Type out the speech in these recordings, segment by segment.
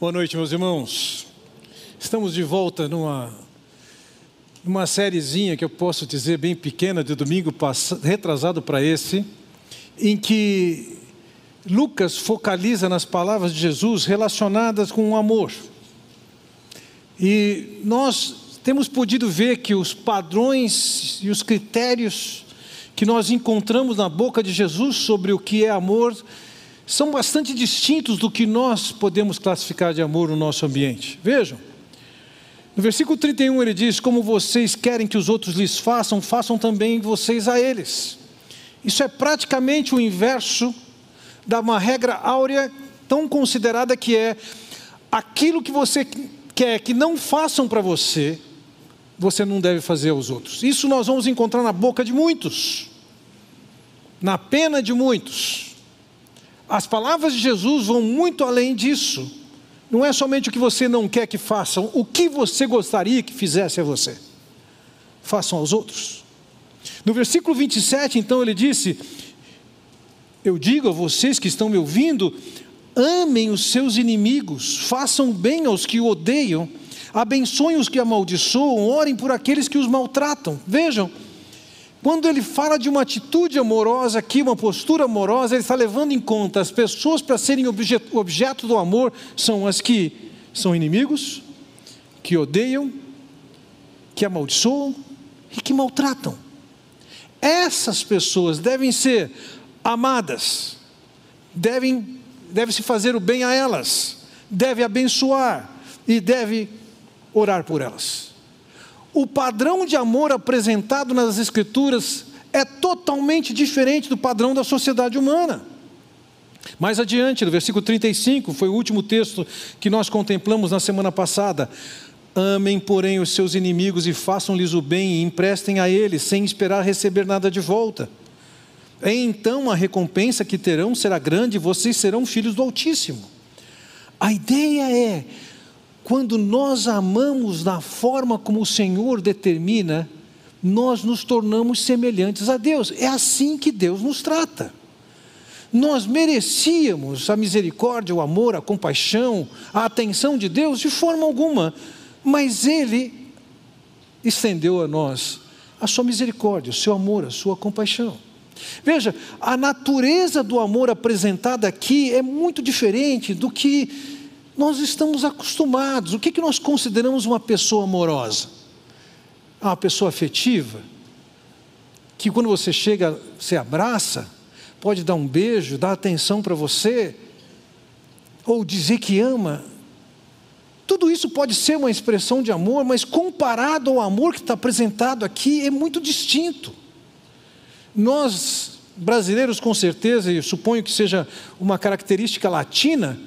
Boa noite, meus irmãos. Estamos de volta numa, numa sériezinha que eu posso dizer bem pequena, de domingo passado, retrasado para esse, em que Lucas focaliza nas palavras de Jesus relacionadas com o amor. E nós temos podido ver que os padrões e os critérios que nós encontramos na boca de Jesus sobre o que é amor são bastante distintos do que nós podemos classificar de amor no nosso ambiente. Vejam, no versículo 31 ele diz: Como vocês querem que os outros lhes façam, façam também vocês a eles. Isso é praticamente o inverso da uma regra áurea tão considerada que é aquilo que você quer que não façam para você, você não deve fazer aos outros. Isso nós vamos encontrar na boca de muitos, na pena de muitos. As palavras de Jesus vão muito além disso. Não é somente o que você não quer que façam, o que você gostaria que fizesse a você. Façam aos outros. No versículo 27, então, ele disse: Eu digo a vocês que estão me ouvindo, amem os seus inimigos, façam bem aos que o odeiam, abençoem os que amaldiçoam, orem por aqueles que os maltratam. Vejam, quando ele fala de uma atitude amorosa aqui, uma postura amorosa, ele está levando em conta as pessoas para serem objeto, objeto do amor são as que são inimigos, que odeiam, que amaldiçoam e que maltratam. Essas pessoas devem ser amadas, devem deve se fazer o bem a elas, deve abençoar e deve orar por elas. O padrão de amor apresentado nas Escrituras é totalmente diferente do padrão da sociedade humana. Mais adiante, no versículo 35, foi o último texto que nós contemplamos na semana passada. Amem, porém, os seus inimigos e façam-lhes o bem e emprestem a eles, sem esperar receber nada de volta. Então a recompensa que terão será grande e vocês serão filhos do Altíssimo. A ideia é quando nós amamos da forma como o Senhor determina, nós nos tornamos semelhantes a Deus. É assim que Deus nos trata. Nós merecíamos a misericórdia, o amor, a compaixão, a atenção de Deus de forma alguma, mas Ele estendeu a nós a sua misericórdia, o seu amor, a sua compaixão. Veja, a natureza do amor apresentada aqui é muito diferente do que nós estamos acostumados. O que, que nós consideramos uma pessoa amorosa? Uma pessoa afetiva, que quando você chega, você abraça, pode dar um beijo, dar atenção para você, ou dizer que ama. Tudo isso pode ser uma expressão de amor, mas comparado ao amor que está apresentado aqui, é muito distinto. Nós, brasileiros, com certeza, e suponho que seja uma característica latina,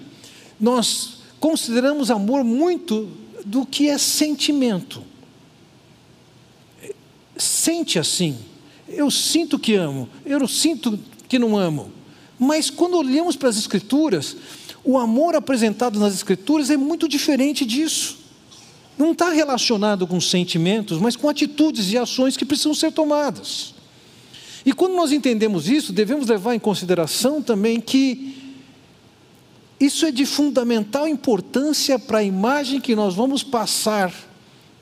nós consideramos amor muito do que é sentimento. Sente assim. Eu sinto que amo, eu sinto que não amo. Mas quando olhamos para as Escrituras, o amor apresentado nas Escrituras é muito diferente disso. Não está relacionado com sentimentos, mas com atitudes e ações que precisam ser tomadas. E quando nós entendemos isso, devemos levar em consideração também que isso é de fundamental importância para a imagem que nós vamos passar,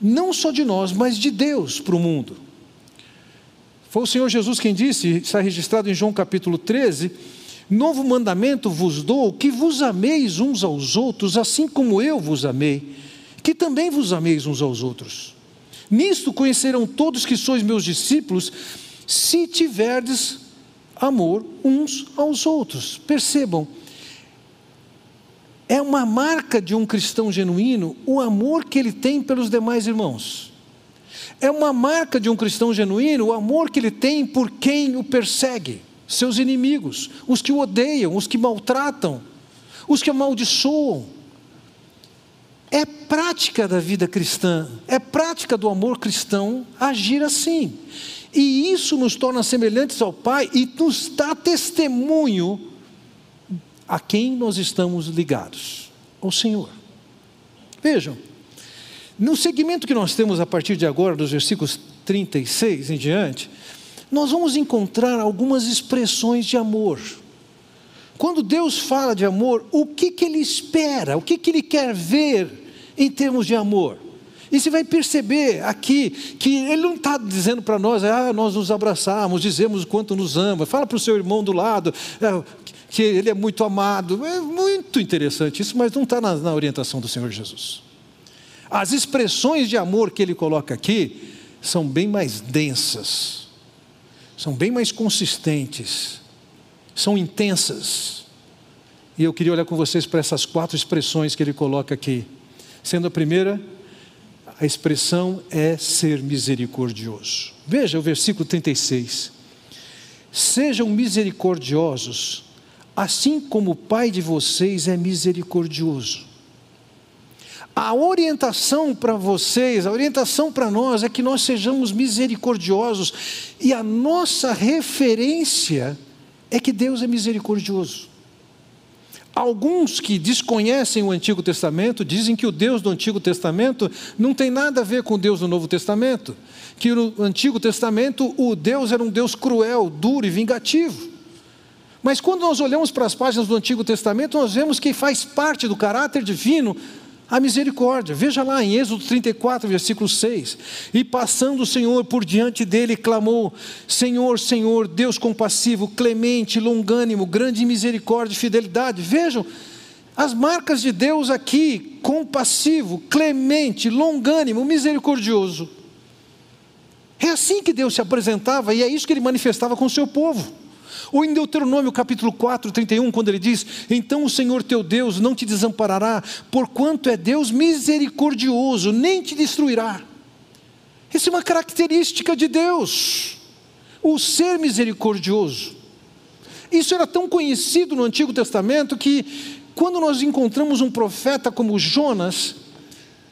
não só de nós, mas de Deus para o mundo. Foi o Senhor Jesus quem disse, está registrado em João capítulo 13: Novo mandamento vos dou, que vos ameis uns aos outros, assim como eu vos amei, que também vos ameis uns aos outros. Nisto conhecerão todos que sois meus discípulos, se tiverdes amor uns aos outros. Percebam, é uma marca de um cristão genuíno o amor que ele tem pelos demais irmãos. É uma marca de um cristão genuíno o amor que ele tem por quem o persegue, seus inimigos, os que o odeiam, os que maltratam, os que amaldiçoam. É prática da vida cristã, é prática do amor cristão agir assim. E isso nos torna semelhantes ao Pai e nos dá testemunho a quem nós estamos ligados? Ao Senhor. Vejam, no segmento que nós temos a partir de agora, dos versículos 36 em diante, nós vamos encontrar algumas expressões de amor. quando Deus fala de amor, o que, que Ele espera, o que, que Ele quer ver em termos de amor. E você vai perceber aqui que Ele não está dizendo para nós, ah, nós nos abraçamos, dizemos o quanto nos ama, fala para o seu irmão do lado, é, que ele é muito amado. É muito interessante isso, mas não está na, na orientação do Senhor Jesus. As expressões de amor que ele coloca aqui são bem mais densas, são bem mais consistentes, são intensas. E eu queria olhar com vocês para essas quatro expressões que ele coloca aqui. Sendo a primeira, a expressão é ser misericordioso. Veja o versículo 36. Sejam misericordiosos, assim como o Pai de vocês é misericordioso. A orientação para vocês, a orientação para nós é que nós sejamos misericordiosos, e a nossa referência é que Deus é misericordioso. Alguns que desconhecem o Antigo Testamento dizem que o Deus do Antigo Testamento não tem nada a ver com o Deus do Novo Testamento, que no Antigo Testamento o Deus era um Deus cruel, duro e vingativo. Mas quando nós olhamos para as páginas do Antigo Testamento, nós vemos que faz parte do caráter divino a misericórdia. Veja lá em Êxodo 34, versículo 6. E passando o Senhor por diante dele, clamou: Senhor, Senhor, Deus compassivo, clemente, longânimo, grande misericórdia e fidelidade. Vejam as marcas de Deus aqui: compassivo, clemente, longânimo, misericordioso. É assim que Deus se apresentava e é isso que ele manifestava com o seu povo. Ou em Deuteronômio capítulo 4, 31, quando ele diz: Então o Senhor teu Deus não te desamparará, porquanto é Deus misericordioso, nem te destruirá. Essa é uma característica de Deus, o ser misericordioso. Isso era tão conhecido no Antigo Testamento que, quando nós encontramos um profeta como Jonas,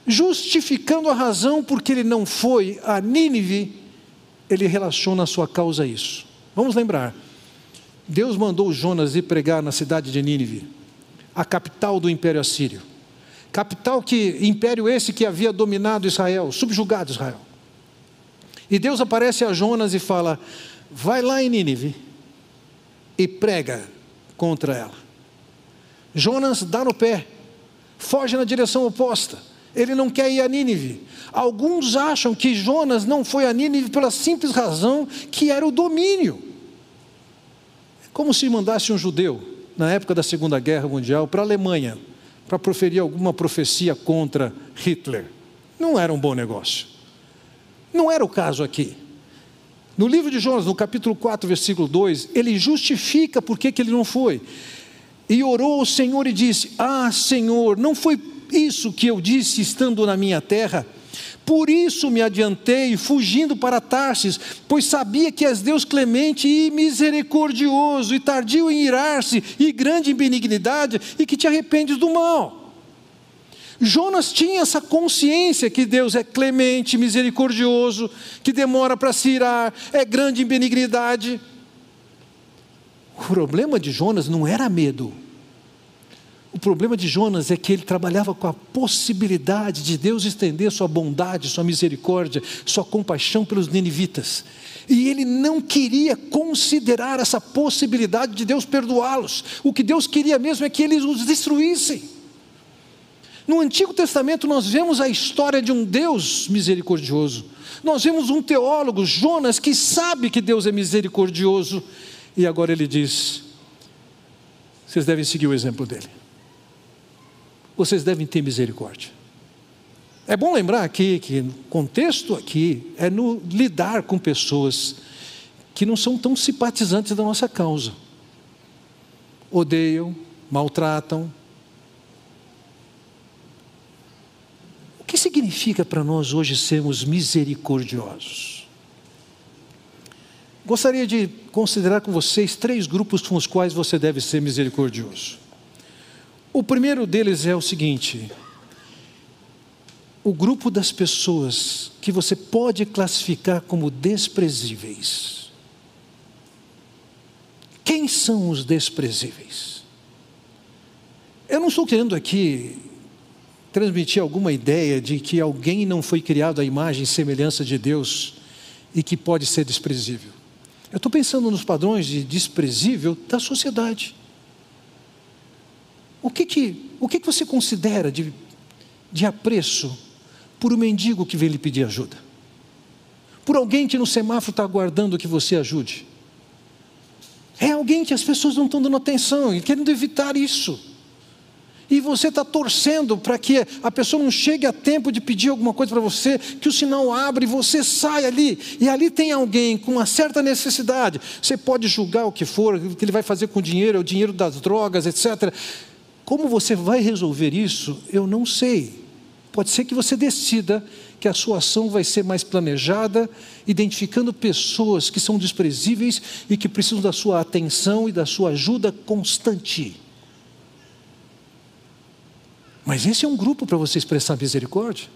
justificando a razão porque ele não foi a Nínive, ele relaciona a sua causa a isso. Vamos lembrar, Deus mandou Jonas ir pregar na cidade de Nínive, a capital do império assírio. Capital que, império esse que havia dominado Israel, subjugado Israel. E Deus aparece a Jonas e fala: Vai lá em Nínive e prega contra ela. Jonas dá no pé, foge na direção oposta. Ele não quer ir a Nínive. Alguns acham que Jonas não foi a Nínive pela simples razão que era o domínio. Como se mandasse um judeu, na época da Segunda Guerra Mundial, para a Alemanha, para proferir alguma profecia contra Hitler. Não era um bom negócio. Não era o caso aqui. No livro de Jonas, no capítulo 4, versículo 2, ele justifica por que, que ele não foi. E orou ao Senhor e disse: Ah, Senhor, não foi isso que eu disse estando na minha terra? Por isso me adiantei, fugindo para Tarsis, pois sabia que és Deus clemente e misericordioso, e tardio em irar-se, e grande em benignidade, e que te arrependes do mal. Jonas tinha essa consciência que Deus é clemente, misericordioso, que demora para se irar, é grande em benignidade. O problema de Jonas não era medo, o problema de Jonas é que ele trabalhava com a possibilidade de Deus estender sua bondade, sua misericórdia, sua compaixão pelos ninivitas. E ele não queria considerar essa possibilidade de Deus perdoá-los. O que Deus queria mesmo é que eles os destruíssem. No Antigo Testamento nós vemos a história de um Deus misericordioso. Nós vemos um teólogo, Jonas, que sabe que Deus é misericordioso. E agora ele diz: vocês devem seguir o exemplo dele vocês devem ter misericórdia. É bom lembrar aqui que o contexto aqui é no lidar com pessoas que não são tão simpatizantes da nossa causa. Odeiam, maltratam. O que significa para nós hoje sermos misericordiosos? Gostaria de considerar com vocês três grupos com os quais você deve ser misericordioso. O primeiro deles é o seguinte: o grupo das pessoas que você pode classificar como desprezíveis. Quem são os desprezíveis? Eu não estou querendo aqui transmitir alguma ideia de que alguém não foi criado à imagem e semelhança de Deus e que pode ser desprezível. Eu estou pensando nos padrões de desprezível da sociedade. O que, que, o que, que você considera de, de apreço por um mendigo que vem lhe pedir ajuda? Por alguém que no semáforo está aguardando que você ajude? É alguém que as pessoas não estão dando atenção e querendo evitar isso. E você está torcendo para que a pessoa não chegue a tempo de pedir alguma coisa para você, que o sinal abre e você sai ali. E ali tem alguém com uma certa necessidade. Você pode julgar o que for, o que ele vai fazer com o dinheiro, é o dinheiro das drogas, etc. Como você vai resolver isso, eu não sei. Pode ser que você decida que a sua ação vai ser mais planejada, identificando pessoas que são desprezíveis e que precisam da sua atenção e da sua ajuda constante. Mas esse é um grupo para você expressar misericórdia.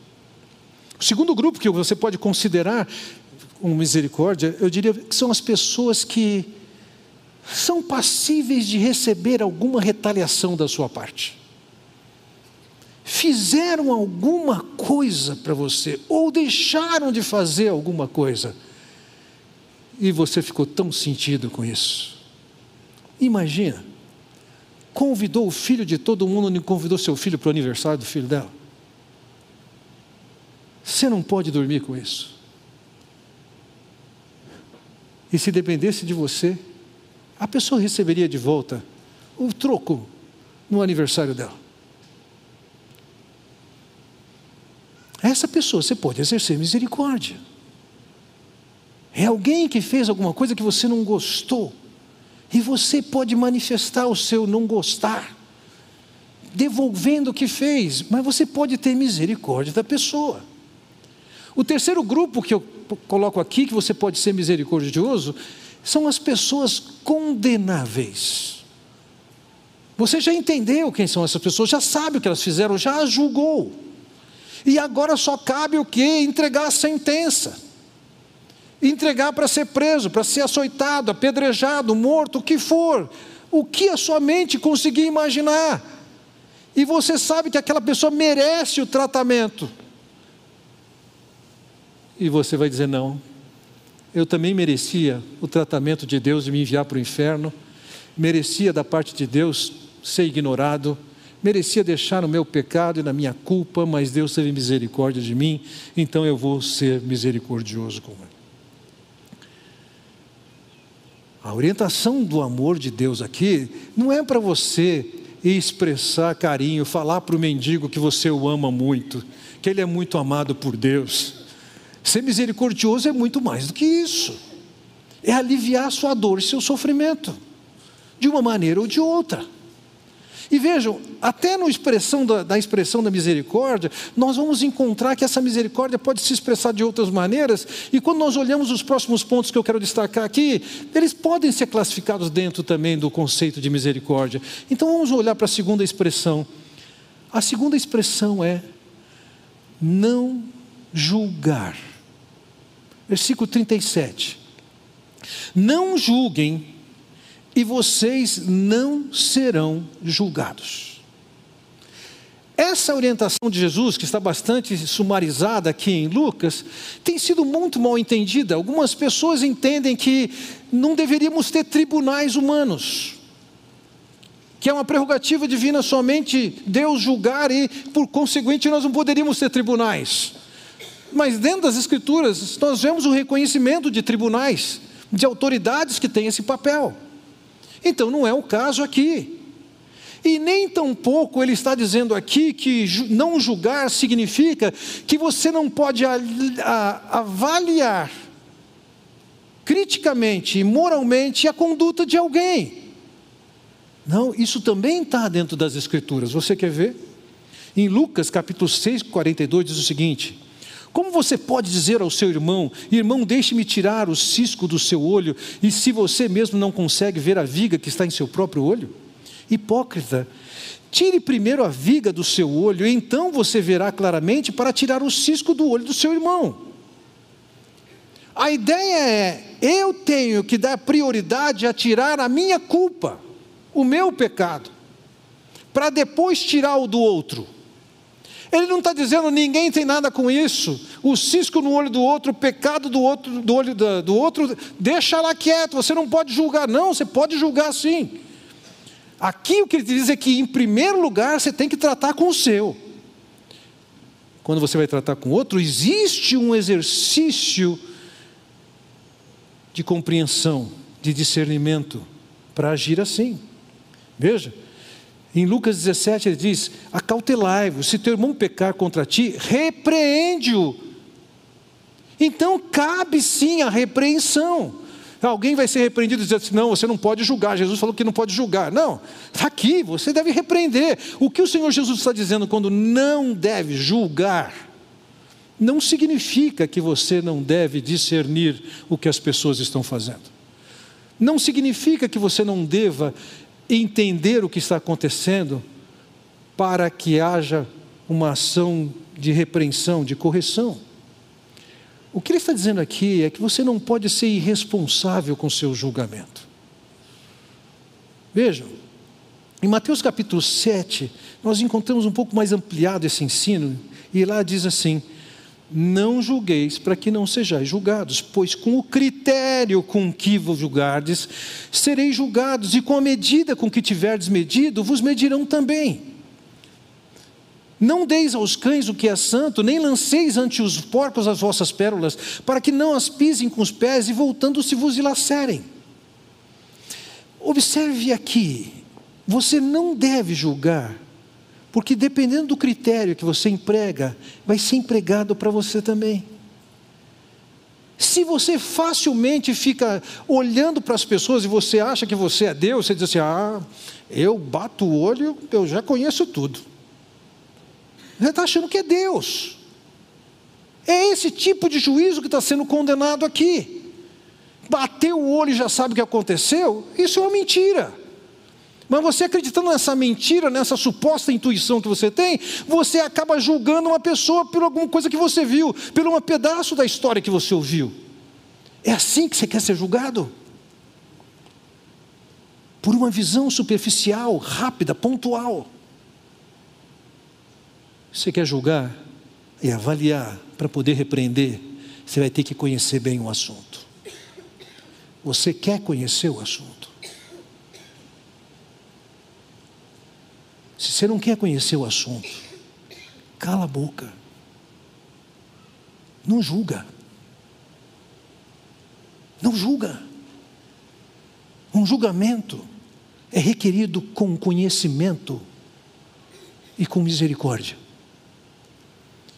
O segundo grupo que você pode considerar como misericórdia, eu diria que são as pessoas que são passíveis de receber alguma retaliação da sua parte fizeram alguma coisa para você, ou deixaram de fazer alguma coisa, e você ficou tão sentido com isso. Imagina, convidou o filho de todo mundo, não convidou seu filho para o aniversário do filho dela. Você não pode dormir com isso. E se dependesse de você, a pessoa receberia de volta o troco no aniversário dela. essa pessoa você pode exercer misericórdia. É alguém que fez alguma coisa que você não gostou, e você pode manifestar o seu não gostar, devolvendo o que fez, mas você pode ter misericórdia da pessoa. O terceiro grupo que eu coloco aqui, que você pode ser misericordioso, são as pessoas condenáveis. Você já entendeu quem são essas pessoas, já sabe o que elas fizeram, já as julgou. E agora só cabe o que? Entregar a sentença. Entregar para ser preso, para ser açoitado, apedrejado, morto, o que for. O que a sua mente conseguir imaginar. E você sabe que aquela pessoa merece o tratamento. E você vai dizer: não, eu também merecia o tratamento de Deus de me enviar para o inferno, merecia da parte de Deus ser ignorado merecia deixar no meu pecado e na minha culpa, mas Deus teve misericórdia de mim, então eu vou ser misericordioso com ele. A orientação do amor de Deus aqui não é para você expressar carinho, falar para o mendigo que você o ama muito, que ele é muito amado por Deus. Ser misericordioso é muito mais do que isso. É aliviar sua dor e seu sofrimento, de uma maneira ou de outra. E vejam, até na expressão da, da, expressão da misericórdia, nós vamos encontrar que essa misericórdia pode se expressar de outras maneiras, e quando nós olhamos os próximos pontos que eu quero destacar aqui, eles podem ser classificados dentro também do conceito de misericórdia. Então vamos olhar para a segunda expressão. A segunda expressão é não julgar. Versículo 37. Não julguem e vocês não serão julgados. Essa orientação de Jesus, que está bastante sumarizada aqui em Lucas, tem sido muito mal entendida. Algumas pessoas entendem que não deveríamos ter tribunais humanos, que é uma prerrogativa divina somente Deus julgar e, por conseguinte, nós não poderíamos ter tribunais. Mas dentro das Escrituras, nós vemos o reconhecimento de tribunais, de autoridades que têm esse papel. Então não é o caso aqui. E nem tampouco ele está dizendo aqui que não julgar significa que você não pode avaliar criticamente e moralmente a conduta de alguém. Não, isso também está dentro das Escrituras. Você quer ver? Em Lucas capítulo 6, 42 diz o seguinte: como você pode dizer ao seu irmão: Irmão, deixe-me tirar o cisco do seu olho, e se você mesmo não consegue ver a viga que está em seu próprio olho? Hipócrita, tire primeiro a viga do seu olho, e então você verá claramente para tirar o cisco do olho do seu irmão. A ideia é: eu tenho que dar prioridade a tirar a minha culpa, o meu pecado, para depois tirar o do outro. Ele não está dizendo ninguém tem nada com isso. O cisco no olho do outro, o pecado do outro, do olho do outro, deixa lá quieto. Você não pode julgar, não. Você pode julgar sim. Aqui o que ele diz é que, em primeiro lugar, você tem que tratar com o seu. Quando você vai tratar com outro, existe um exercício de compreensão, de discernimento, para agir assim. Veja, em Lucas 17 ele diz: Acautelai-vos, se teu irmão pecar contra ti, repreende-o. Então cabe sim a repreensão. Alguém vai ser repreendido e dizer assim: não, você não pode julgar. Jesus falou que não pode julgar. Não, está aqui, você deve repreender. O que o Senhor Jesus está dizendo quando não deve julgar, não significa que você não deve discernir o que as pessoas estão fazendo. Não significa que você não deva entender o que está acontecendo para que haja uma ação de repreensão, de correção. O que ele está dizendo aqui é que você não pode ser irresponsável com seu julgamento. Vejam, em Mateus capítulo 7, nós encontramos um pouco mais ampliado esse ensino, e lá diz assim: Não julgueis para que não sejais julgados, pois com o critério com que vos julgardes, sereis julgados, e com a medida com que tiverdes medido, vos medirão também. Não deis aos cães o que é santo, nem lanceis ante os porcos as vossas pérolas, para que não as pisem com os pés e voltando-se vos dilacerem. Observe aqui, você não deve julgar, porque dependendo do critério que você emprega, vai ser empregado para você também. Se você facilmente fica olhando para as pessoas e você acha que você é Deus, você diz assim: ah, eu bato o olho, eu já conheço tudo. Você está achando que é Deus. É esse tipo de juízo que está sendo condenado aqui. Bateu o olho e já sabe o que aconteceu, isso é uma mentira. Mas você acreditando nessa mentira, nessa suposta intuição que você tem, você acaba julgando uma pessoa por alguma coisa que você viu, por um pedaço da história que você ouviu. É assim que você quer ser julgado? Por uma visão superficial, rápida, pontual. Você quer julgar e avaliar para poder repreender, você vai ter que conhecer bem o assunto. Você quer conhecer o assunto? Se você não quer conhecer o assunto, cala a boca. Não julga. Não julga. Um julgamento é requerido com conhecimento e com misericórdia.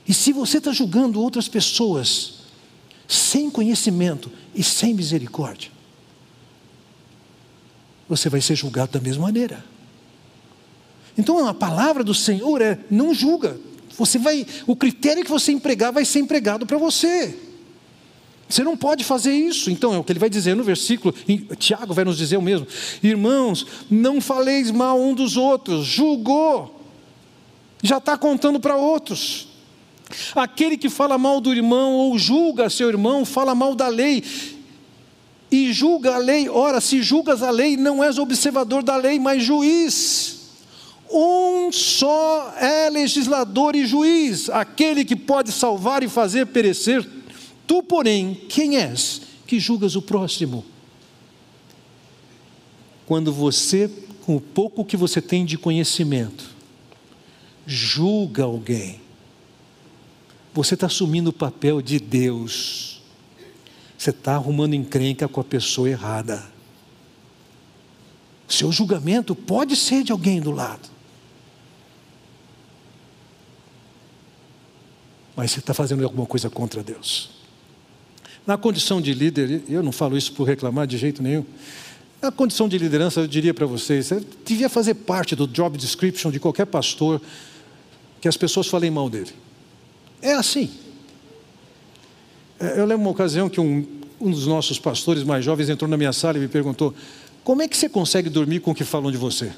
E se você está julgando outras pessoas sem conhecimento e sem misericórdia, você vai ser julgado da mesma maneira. Então a palavra do Senhor é não julga. Você vai, o critério que você empregar vai ser empregado para você. Você não pode fazer isso. Então é o que ele vai dizer no versículo, Tiago vai nos dizer o mesmo. Irmãos, não faleis mal um dos outros, julgou, já está contando para outros. Aquele que fala mal do irmão ou julga seu irmão, fala mal da lei e julga a lei. Ora, se julgas a lei, não és observador da lei, mas juiz. Um só é legislador e juiz, aquele que pode salvar e fazer perecer. Tu, porém, quem és que julgas o próximo? Quando você, com o pouco que você tem de conhecimento, julga alguém, você está assumindo o papel de Deus. Você está arrumando encrenca com a pessoa errada. Seu julgamento pode ser de alguém do lado. Mas você está fazendo alguma coisa contra Deus. Na condição de líder, eu não falo isso por reclamar de jeito nenhum. Na condição de liderança, eu diria para vocês, devia fazer parte do job description de qualquer pastor que as pessoas falem mal dele. É assim. É, eu lembro uma ocasião que um, um dos nossos pastores mais jovens entrou na minha sala e me perguntou: Como é que você consegue dormir com o que falam de você?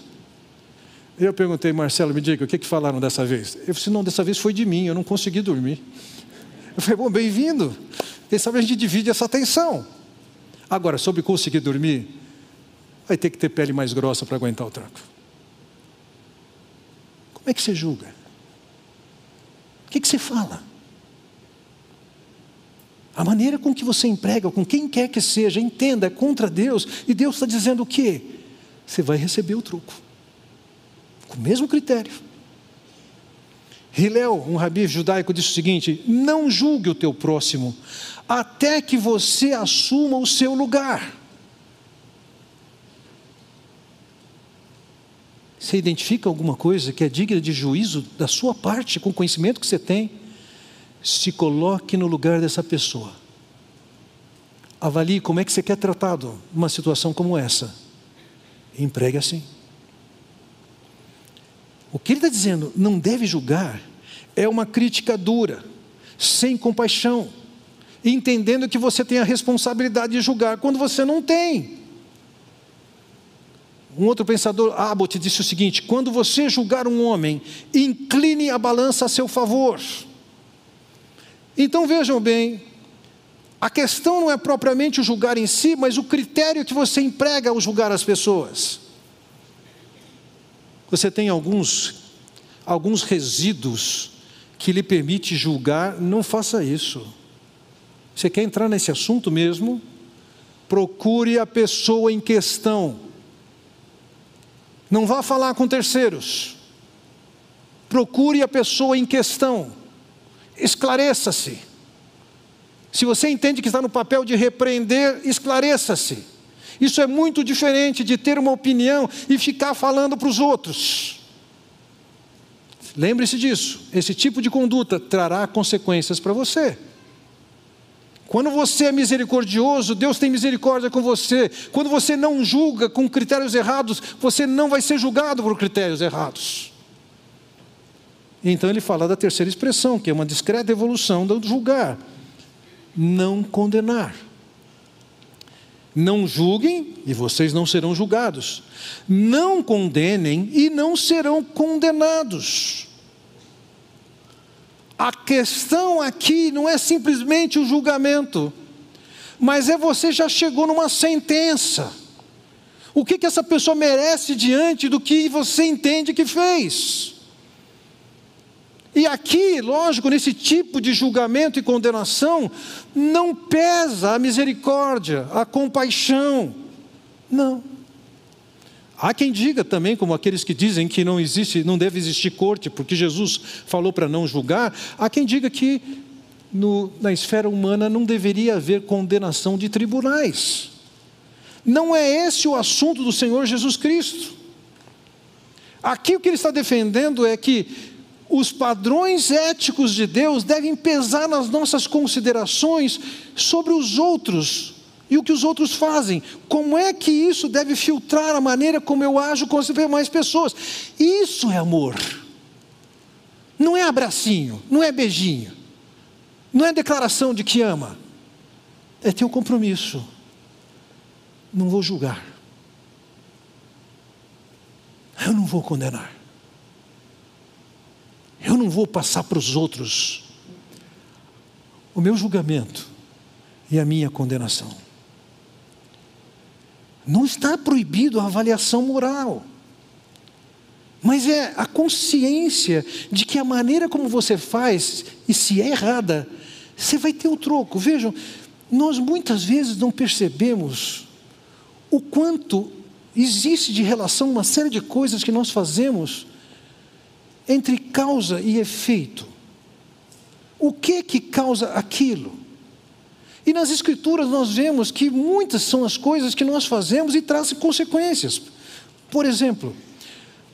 Eu perguntei, Marcelo, me diga, o que, que falaram dessa vez? Eu disse, não, dessa vez foi de mim, eu não consegui dormir. Eu falei, bom, bem-vindo. Quem sabe a gente divide essa atenção. Agora, sobre conseguir dormir, vai ter que ter pele mais grossa para aguentar o tranco. Como é que você julga? O que, que você fala? A maneira com que você emprega, com quem quer que seja, entenda, é contra Deus, e Deus está dizendo o quê? Você vai receber o truco. Com o mesmo critério. Hilel, um rabi judaico, disse o seguinte: Não julgue o teu próximo, até que você assuma o seu lugar. Você identifica alguma coisa que é digna de juízo da sua parte, com o conhecimento que você tem? Se coloque no lugar dessa pessoa. Avalie como é que você quer tratado numa situação como essa. E empregue assim. O que ele está dizendo, não deve julgar, é uma crítica dura, sem compaixão, entendendo que você tem a responsabilidade de julgar quando você não tem. Um outro pensador, Abbott, disse o seguinte: quando você julgar um homem, incline a balança a seu favor. Então vejam bem, a questão não é propriamente o julgar em si, mas o critério que você emprega ao julgar as pessoas. Você tem alguns, alguns resíduos que lhe permite julgar, não faça isso. Você quer entrar nesse assunto mesmo? Procure a pessoa em questão. Não vá falar com terceiros. Procure a pessoa em questão. Esclareça-se. Se você entende que está no papel de repreender, esclareça-se. Isso é muito diferente de ter uma opinião e ficar falando para os outros. Lembre-se disso. Esse tipo de conduta trará consequências para você. Quando você é misericordioso, Deus tem misericórdia com você. Quando você não julga com critérios errados, você não vai ser julgado por critérios errados. Então ele fala da terceira expressão, que é uma discreta evolução do julgar. Não condenar. Não julguem e vocês não serão julgados. Não condenem e não serão condenados. A questão aqui não é simplesmente o julgamento, mas é você já chegou numa sentença. O que, que essa pessoa merece diante do que você entende que fez? Aqui, lógico, nesse tipo de julgamento e condenação, não pesa a misericórdia, a compaixão. Não. Há quem diga também, como aqueles que dizem que não existe, não deve existir corte, porque Jesus falou para não julgar, há quem diga que no, na esfera humana não deveria haver condenação de tribunais. Não é esse o assunto do Senhor Jesus Cristo. Aqui o que ele está defendendo é que os padrões éticos de Deus devem pesar nas nossas considerações sobre os outros e o que os outros fazem. Como é que isso deve filtrar a maneira como eu ajo com as demais pessoas? Isso é amor. Não é abracinho, não é beijinho, não é declaração de que ama. É ter um compromisso. Não vou julgar. Eu não vou condenar. Eu não vou passar para os outros o meu julgamento e a minha condenação. Não está proibido a avaliação moral, mas é a consciência de que a maneira como você faz, e se é errada, você vai ter o troco. Vejam, nós muitas vezes não percebemos o quanto existe de relação uma série de coisas que nós fazemos entre causa e efeito. O que que causa aquilo? E nas Escrituras nós vemos que muitas são as coisas que nós fazemos e trazem consequências. Por exemplo,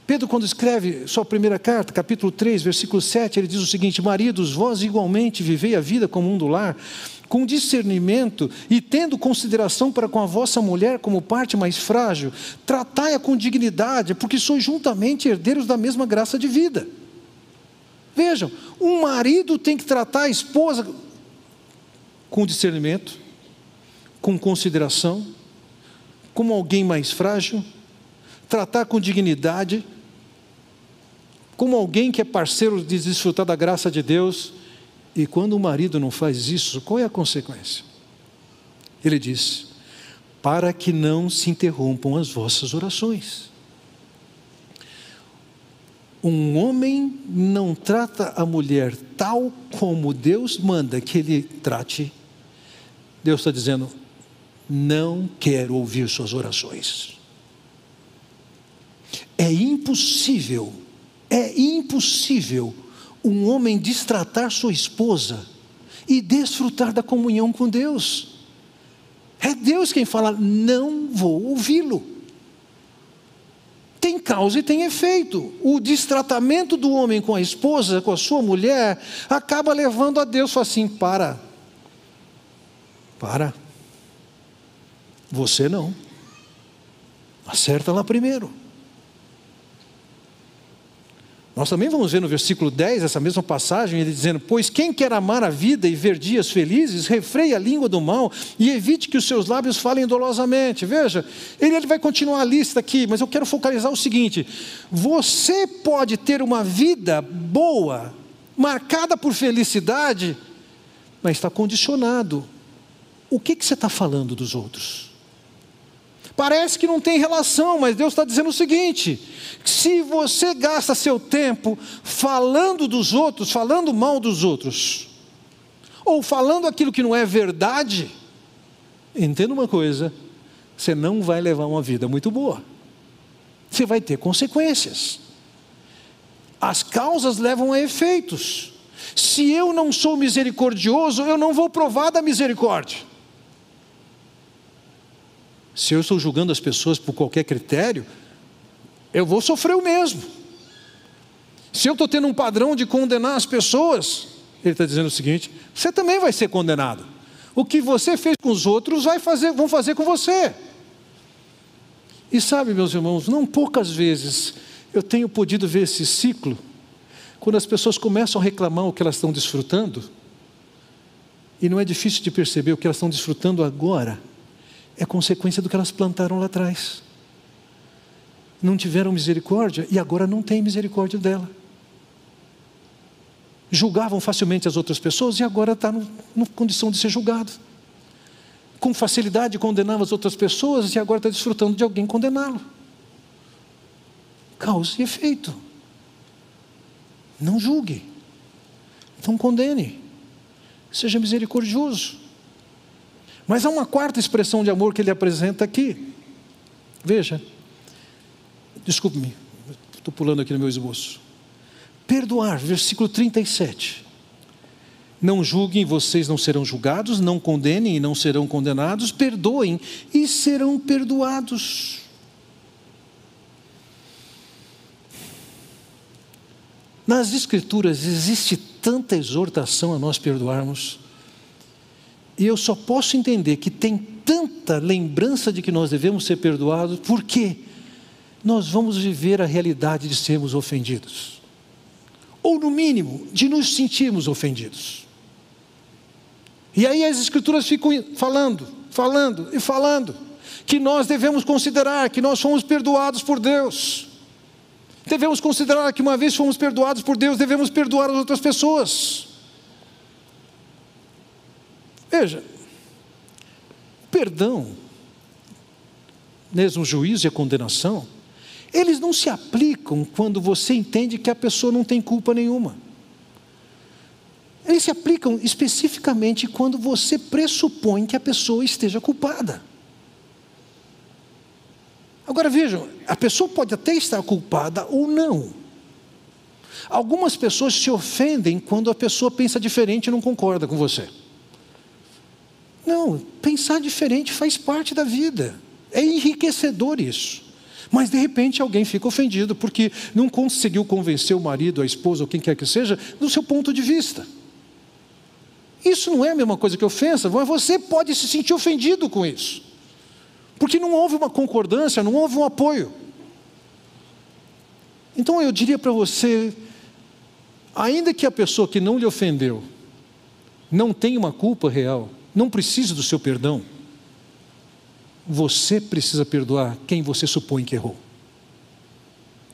Pedro, quando escreve sua primeira carta, capítulo 3, versículo 7, ele diz o seguinte: Maridos, vós igualmente vivei a vida como um do lar, com discernimento e tendo consideração para com a vossa mulher como parte mais frágil, tratai-a com dignidade, porque sois juntamente herdeiros da mesma graça de vida. Vejam, um marido tem que tratar a esposa com discernimento, com consideração, como alguém mais frágil, tratar com dignidade, como alguém que é parceiro de desfrutar da graça de Deus e quando o marido não faz isso, qual é a consequência? Ele diz: para que não se interrompam as vossas orações. Um homem não trata a mulher tal como Deus manda que ele trate. Deus está dizendo: não quero ouvir suas orações. é impossível, é impossível um homem destratar sua esposa e desfrutar da comunhão com Deus. É Deus quem fala, não vou ouvi-lo. Tem causa e tem efeito. O destratamento do homem com a esposa, com a sua mulher, acaba levando a Deus assim: para, para, você não, acerta lá primeiro. Nós também vamos ver no versículo 10, essa mesma passagem, ele dizendo: Pois quem quer amar a vida e ver dias felizes, refreie a língua do mal e evite que os seus lábios falem dolosamente. Veja, ele, ele vai continuar a lista aqui, mas eu quero focalizar o seguinte: você pode ter uma vida boa, marcada por felicidade, mas está condicionado. O que, que você está falando dos outros? Parece que não tem relação, mas Deus está dizendo o seguinte: se você gasta seu tempo falando dos outros, falando mal dos outros, ou falando aquilo que não é verdade, entenda uma coisa: você não vai levar uma vida muito boa, você vai ter consequências. As causas levam a efeitos. Se eu não sou misericordioso, eu não vou provar da misericórdia. Se eu estou julgando as pessoas por qualquer critério, eu vou sofrer o mesmo. Se eu estou tendo um padrão de condenar as pessoas, ele está dizendo o seguinte: você também vai ser condenado. O que você fez com os outros vai fazer, vão fazer com você. E sabe, meus irmãos, não poucas vezes eu tenho podido ver esse ciclo, quando as pessoas começam a reclamar o que elas estão desfrutando, e não é difícil de perceber o que elas estão desfrutando agora é consequência do que elas plantaram lá atrás. Não tiveram misericórdia e agora não tem misericórdia dela. Julgavam facilmente as outras pessoas e agora está na condição de ser julgado. Com facilidade condenava as outras pessoas e agora está desfrutando de alguém condená-lo. Causa e efeito. Não julgue. Não condene. Seja misericordioso. Mas há uma quarta expressão de amor que ele apresenta aqui. Veja, desculpe-me, estou pulando aqui no meu esboço. Perdoar, versículo 37. Não julguem, vocês não serão julgados, não condenem e não serão condenados, perdoem e serão perdoados. Nas Escrituras existe tanta exortação a nós perdoarmos. E eu só posso entender que tem tanta lembrança de que nós devemos ser perdoados, porque nós vamos viver a realidade de sermos ofendidos. Ou, no mínimo, de nos sentirmos ofendidos. E aí as Escrituras ficam falando, falando e falando, que nós devemos considerar que nós fomos perdoados por Deus. Devemos considerar que uma vez fomos perdoados por Deus, devemos perdoar as outras pessoas. Veja, perdão, mesmo juízo e a condenação, eles não se aplicam quando você entende que a pessoa não tem culpa nenhuma. Eles se aplicam especificamente quando você pressupõe que a pessoa esteja culpada. Agora vejam, a pessoa pode até estar culpada ou não. Algumas pessoas se ofendem quando a pessoa pensa diferente e não concorda com você. Não, pensar diferente faz parte da vida. É enriquecedor isso. Mas de repente alguém fica ofendido porque não conseguiu convencer o marido, a esposa ou quem quer que seja do seu ponto de vista. Isso não é a mesma coisa que ofensa, mas você pode se sentir ofendido com isso. Porque não houve uma concordância, não houve um apoio. Então eu diria para você, ainda que a pessoa que não lhe ofendeu não tenha uma culpa real, não precisa do seu perdão. Você precisa perdoar quem você supõe que errou.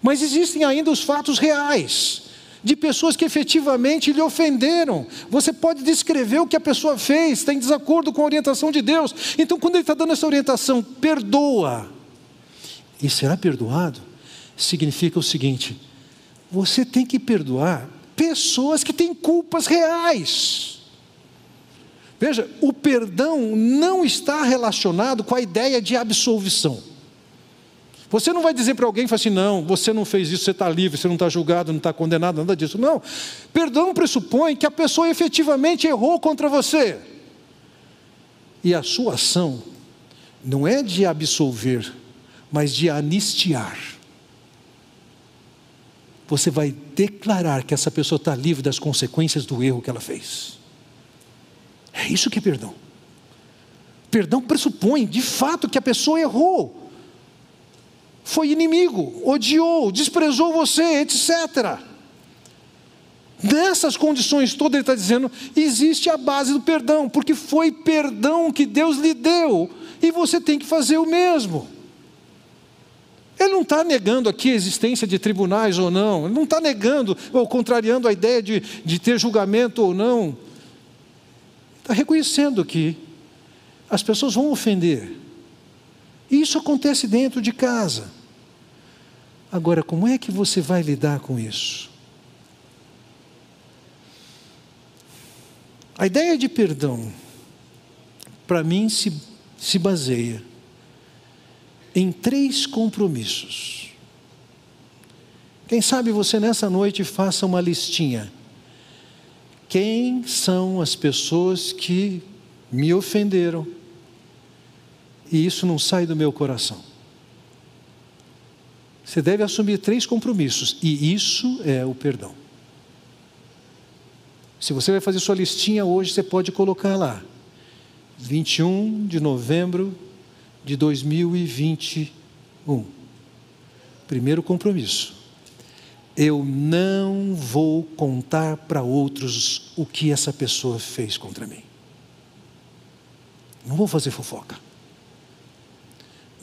Mas existem ainda os fatos reais de pessoas que efetivamente lhe ofenderam. Você pode descrever o que a pessoa fez, está em desacordo com a orientação de Deus. Então, quando ele está dando essa orientação, perdoa e será perdoado, significa o seguinte: você tem que perdoar pessoas que têm culpas reais. Veja, o perdão não está relacionado com a ideia de absolvição. Você não vai dizer para alguém assim, não, você não fez isso, você está livre, você não está julgado, não está condenado, nada disso. Não. Perdão pressupõe que a pessoa efetivamente errou contra você. E a sua ação não é de absolver, mas de anistiar. Você vai declarar que essa pessoa está livre das consequências do erro que ela fez. É isso que é perdão. Perdão pressupõe, de fato, que a pessoa errou foi inimigo, odiou, desprezou você, etc. Nessas condições todas, ele está dizendo: existe a base do perdão, porque foi perdão que Deus lhe deu, e você tem que fazer o mesmo. Ele não está negando aqui a existência de tribunais ou não, ele não está negando ou contrariando a ideia de, de ter julgamento ou não. Está reconhecendo que as pessoas vão ofender, e isso acontece dentro de casa. Agora, como é que você vai lidar com isso? A ideia de perdão, para mim, se, se baseia em três compromissos. Quem sabe você nessa noite faça uma listinha. Quem são as pessoas que me ofenderam? e isso não sai do meu coração. Você deve assumir três compromissos, e isso é o perdão. Se você vai fazer sua listinha hoje, você pode colocar lá, 21 de novembro de 2021. Primeiro compromisso. Eu não vou contar para outros o que essa pessoa fez contra mim. Não vou fazer fofoca.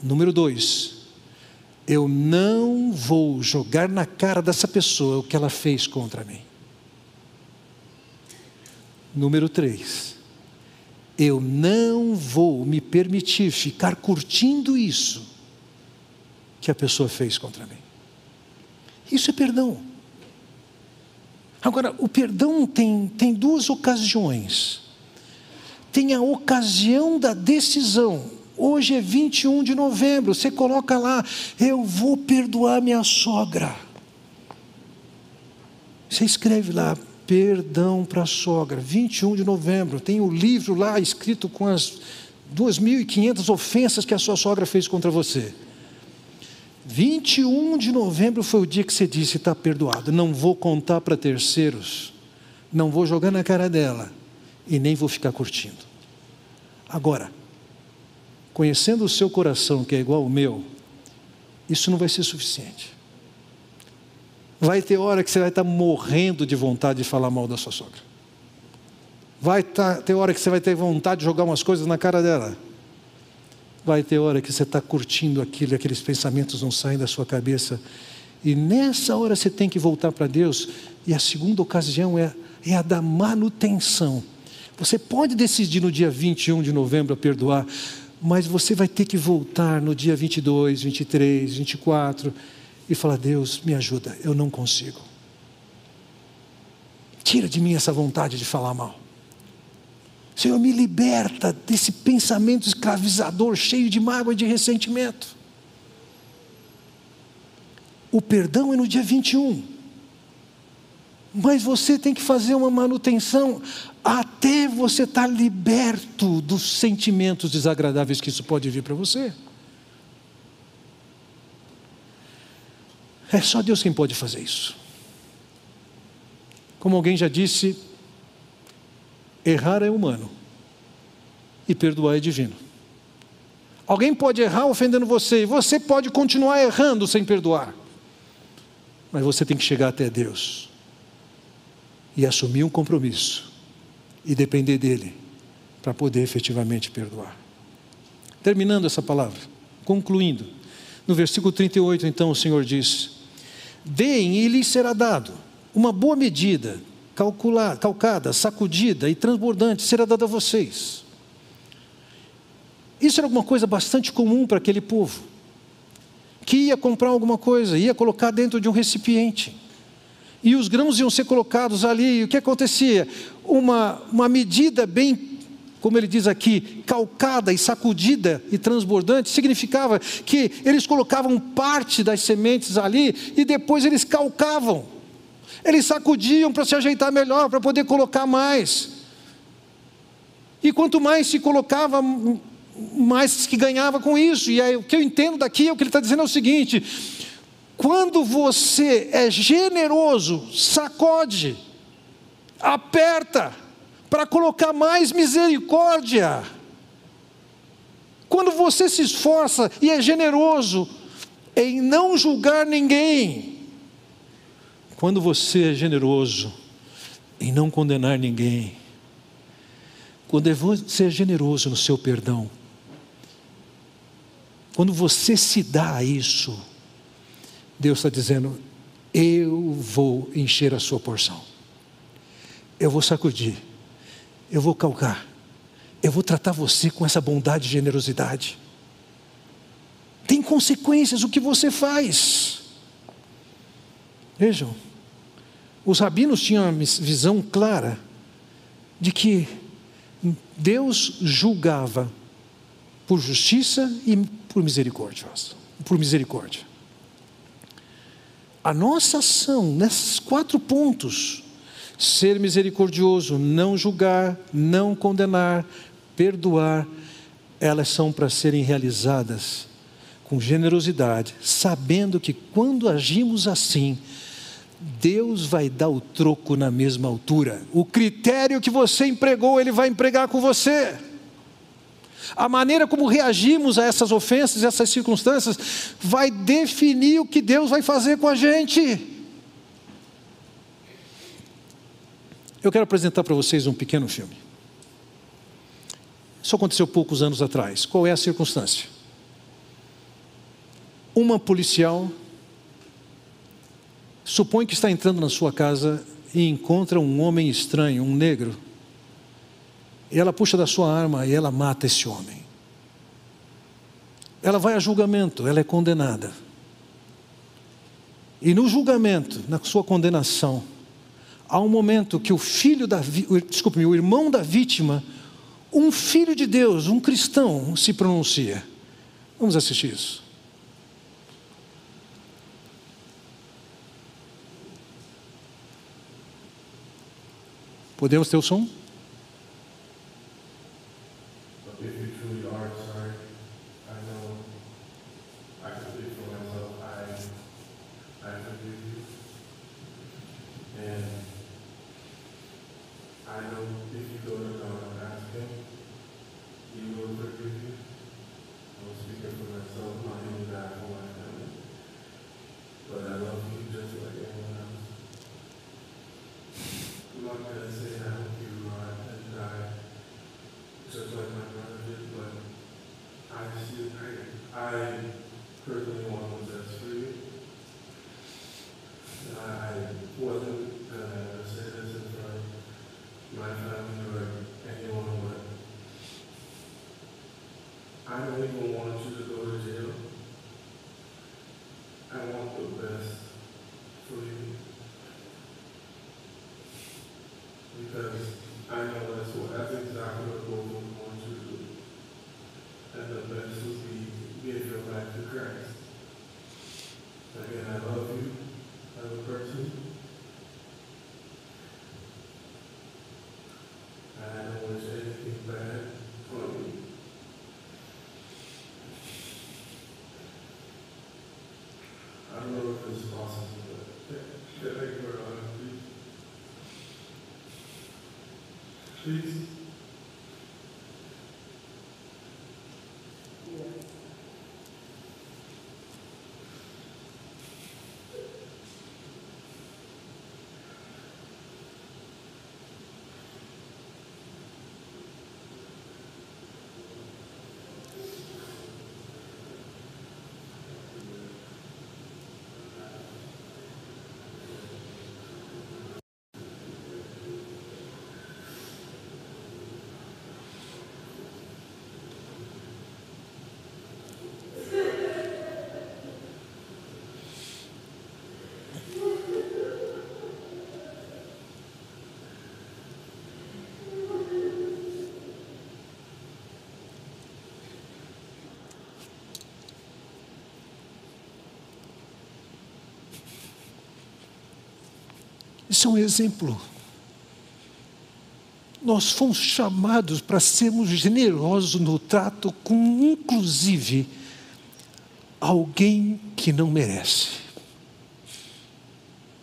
Número dois, eu não vou jogar na cara dessa pessoa o que ela fez contra mim. Número três, eu não vou me permitir ficar curtindo isso que a pessoa fez contra mim. Isso é perdão. Agora, o perdão tem, tem duas ocasiões. Tem a ocasião da decisão Hoje é 21 de novembro, você coloca lá, eu vou perdoar minha sogra. Você escreve lá, perdão para a sogra, 21 de novembro. Tem o livro lá escrito com as 2.500 ofensas que a sua sogra fez contra você. 21 de novembro foi o dia que você disse: está perdoado. Não vou contar para terceiros, não vou jogar na cara dela e nem vou ficar curtindo. Agora, conhecendo o seu coração, que é igual ao meu, isso não vai ser suficiente. Vai ter hora que você vai estar morrendo de vontade de falar mal da sua sogra. Vai ter hora que você vai ter vontade de jogar umas coisas na cara dela. Vai ter hora que você está curtindo aquilo aqueles pensamentos não saem da sua cabeça. E nessa hora você tem que voltar para Deus. E a segunda ocasião é, é a da manutenção. Você pode decidir no dia 21 de novembro a perdoar, mas você vai ter que voltar no dia 22, 23, 24 e falar: Deus, me ajuda, eu não consigo. Tira de mim essa vontade de falar mal. Senhor, me liberta desse pensamento escravizador, cheio de mágoa e de ressentimento. O perdão é no dia 21. Mas você tem que fazer uma manutenção até você estar tá liberto dos sentimentos desagradáveis que isso pode vir para você. É só Deus quem pode fazer isso. Como alguém já disse, errar é humano e perdoar é divino. Alguém pode errar ofendendo você e você pode continuar errando sem perdoar, mas você tem que chegar até Deus e assumir um compromisso e depender dele para poder efetivamente perdoar. Terminando essa palavra, concluindo, no versículo 38, então o Senhor diz: Deem e lhes será dado, uma boa medida, calculada, calcada, sacudida e transbordante será dada a vocês. Isso era alguma coisa bastante comum para aquele povo, que ia comprar alguma coisa, ia colocar dentro de um recipiente e os grãos iam ser colocados ali. E o que acontecia? Uma, uma medida bem como ele diz aqui, calcada e sacudida e transbordante, significava que eles colocavam parte das sementes ali e depois eles calcavam. Eles sacudiam para se ajeitar melhor, para poder colocar mais. E quanto mais se colocava, mais que ganhava com isso. E aí, o que eu entendo daqui é o que ele está dizendo é o seguinte: quando você é generoso, sacode, aperta, para colocar mais misericórdia. Quando você se esforça e é generoso em não julgar ninguém, quando você é generoso em não condenar ninguém, quando você é generoso no seu perdão, quando você se dá a isso, Deus está dizendo: eu vou encher a sua porção, eu vou sacudir, eu vou calcar, eu vou tratar você com essa bondade e generosidade. Tem consequências o que você faz. Vejam, os rabinos tinham uma visão clara de que Deus julgava por justiça e por misericórdia, por misericórdia. A nossa ação nesses quatro pontos ser misericordioso, não julgar, não condenar, perdoar, elas são para serem realizadas com generosidade, sabendo que quando agimos assim, Deus vai dar o troco na mesma altura. O critério que você empregou, Ele vai empregar com você. A maneira como reagimos a essas ofensas, essas circunstâncias, vai definir o que Deus vai fazer com a gente. Eu quero apresentar para vocês um pequeno filme. Isso aconteceu poucos anos atrás. Qual é a circunstância? Uma policial supõe que está entrando na sua casa e encontra um homem estranho, um negro. E ela puxa da sua arma e ela mata esse homem. Ela vai a julgamento, ela é condenada. E no julgamento, na sua condenação, há um momento que o filho da desculpe, o irmão da vítima, um filho de Deus, um cristão, se pronuncia. Vamos assistir isso. Podemos ter o som? I hope you uh, rot and die, just like my brother did, but I, see, I personally want Please. Isso é um exemplo. Nós fomos chamados para sermos generosos no trato com, inclusive, alguém que não merece,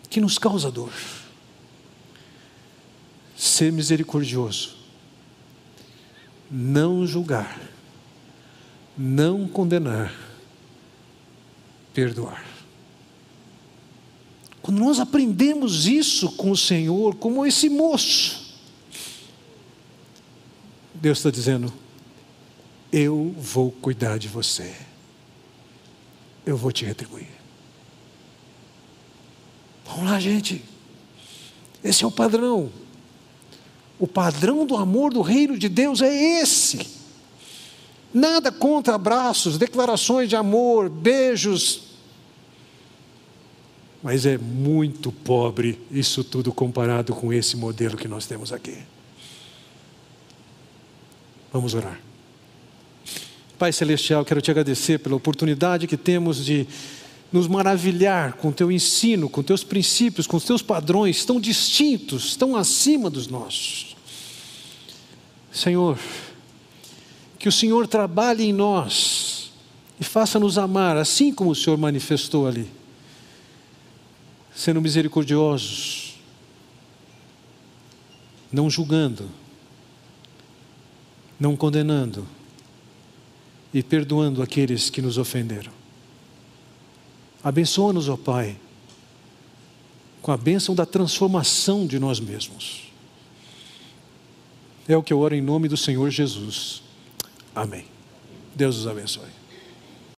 que nos causa dor. Ser misericordioso, não julgar, não condenar, perdoar. Nós aprendemos isso com o Senhor, como esse moço, Deus está dizendo: Eu vou cuidar de você, eu vou te retribuir. Vamos lá, gente. Esse é o padrão. O padrão do amor do reino de Deus é esse. Nada contra abraços, declarações de amor, beijos. Mas é muito pobre isso tudo comparado com esse modelo que nós temos aqui. Vamos orar. Pai Celestial, quero te agradecer pela oportunidade que temos de nos maravilhar com teu ensino, com teus princípios, com teus padrões tão distintos, tão acima dos nossos. Senhor, que o Senhor trabalhe em nós e faça-nos amar assim como o Senhor manifestou ali, sendo misericordiosos, não julgando, não condenando e perdoando aqueles que nos ofenderam. Abençoa-nos, ó Pai, com a bênção da transformação de nós mesmos. É o que eu oro em nome do Senhor Jesus. Amém. Deus os abençoe.